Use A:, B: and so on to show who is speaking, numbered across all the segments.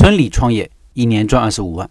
A: 村里创业一年赚二十五万。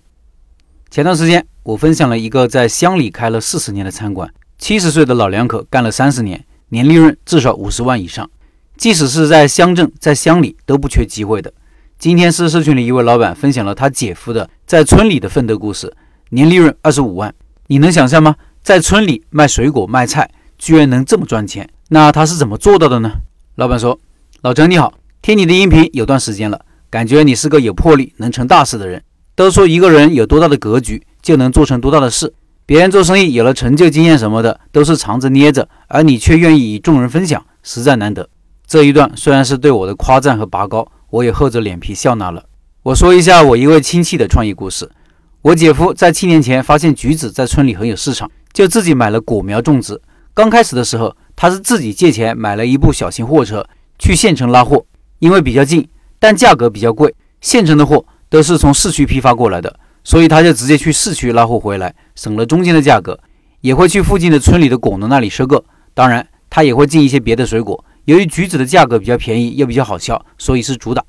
A: 前段时间我分享了一个在乡里开了四十年的餐馆，七十岁的老两口干了三十年，年利润至少五十万以上。即使是在乡镇、在乡里都不缺机会的。今天是社群里一位老板分享了他姐夫的在村里的奋斗故事，年利润二十五万。你能想象吗？在村里卖水果卖菜，居然能这么赚钱？那他是怎么做到的呢？老板说：“老张你好，听你的音频有段时间了，感觉你是个有魄力、能成大事的人。都说一个人有多大的格局，就能做成多大的事。别人做生意有了成就、经验什么的，都是藏着捏着，而你却愿意与众人分享，实在难得。”这一段虽然是对我的夸赞和拔高，我也厚着脸皮笑纳了。我说一下我一位亲戚的创业故事。我姐夫在七年前发现橘子在村里很有市场，就自己买了果苗种植。刚开始的时候，他是自己借钱买了一部小型货车去县城拉货，因为比较近，但价格比较贵。县城的货都是从市区批发过来的，所以他就直接去市区拉货回来，省了中间的价格。也会去附近的村里的果农那里收购，当然他也会进一些别的水果。由于橘子的价格比较便宜，又比较好销，所以是主打。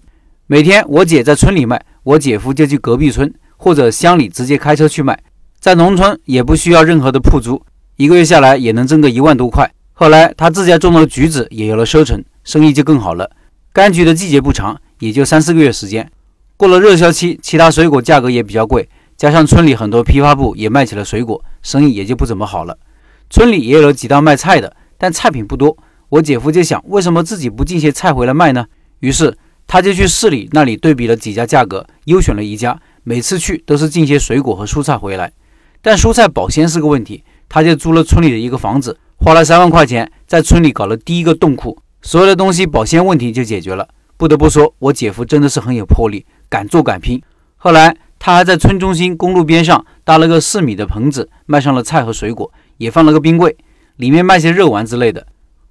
A: 每天我姐在村里卖，我姐夫就去隔壁村或者乡里直接开车去卖。在农村也不需要任何的铺租，一个月下来也能挣个一万多块。后来他自家种的橘子也有了收成，生意就更好了。柑橘的季节不长，也就三四个月时间。过了热销期，其他水果价格也比较贵，加上村里很多批发部也卖起了水果，生意也就不怎么好了。村里也有了几档卖菜的，但菜品不多。我姐夫就想，为什么自己不进些菜回来卖呢？于是他就去市里那里对比了几家价格，优选了一家。每次去都是进些水果和蔬菜回来，但蔬菜保鲜是个问题。他就租了村里的一个房子，花了三万块钱，在村里搞了第一个冻库，所有的东西保鲜问题就解决了。不得不说，我姐夫真的是很有魄力，敢做敢拼。后来他还在村中心公路边上搭了个四米的棚子，卖上了菜和水果，也放了个冰柜，里面卖些肉丸之类的。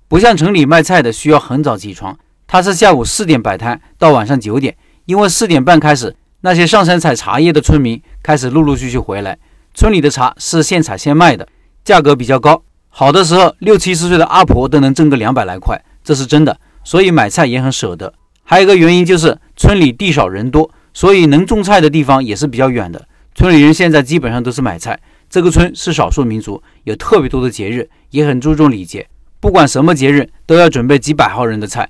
A: 不像城里卖菜的需要很早起床，他是下午四点摆摊到晚上九点，因为四点半开始，那些上山采茶叶的村民开始陆陆续续回来。村里的茶是现采现卖的，价格比较高，好的时候六七十岁的阿婆都能挣个两百来块，这是真的。所以买菜也很舍得。还有一个原因就是村里地少人多，所以能种菜的地方也是比较远的。村里人现在基本上都是买菜。这个村是少数民族，有特别多的节日，也很注重礼节。不管什么节日，都要准备几百号人的菜。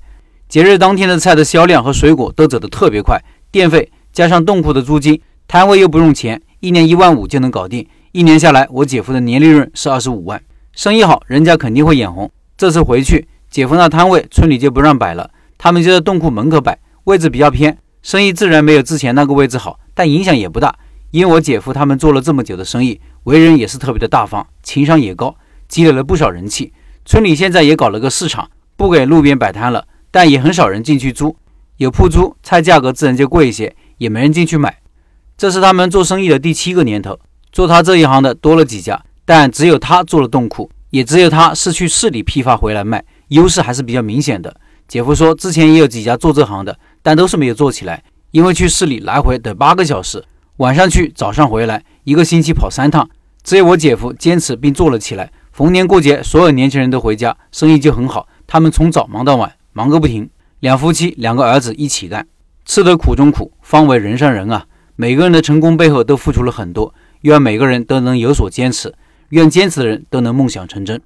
A: 节日当天的菜的销量和水果都走得特别快，电费加上冻库的租金，摊位又不用钱，一年一万五就能搞定。一年下来，我姐夫的年利润是二十五万，生意好，人家肯定会眼红。这次回去，姐夫那摊位村里就不让摆了，他们就在洞库门口摆，位置比较偏，生意自然没有之前那个位置好，但影响也不大，因为我姐夫他们做了这么久的生意，为人也是特别的大方，情商也高，积累了不少人气。村里现在也搞了个市场，不给路边摆摊了，但也很少人进去租。有铺租，菜价格自然就贵一些，也没人进去买。这是他们做生意的第七个年头，做他这一行的多了几家，但只有他做了冻库，也只有他是去市里批发回来卖，优势还是比较明显的。姐夫说，之前也有几家做这行的，但都是没有做起来，因为去市里来回得八个小时，晚上去，早上回来，一个星期跑三趟。只有我姐夫坚持并做了起来。逢年过节，所有年轻人都回家，生意就很好。他们从早忙到晚，忙个不停。两夫妻，两个儿子一起干，吃得苦中苦，方为人上人啊！每个人的成功背后都付出了很多，愿每个人都能有所坚持，愿坚持的人都能梦想成真。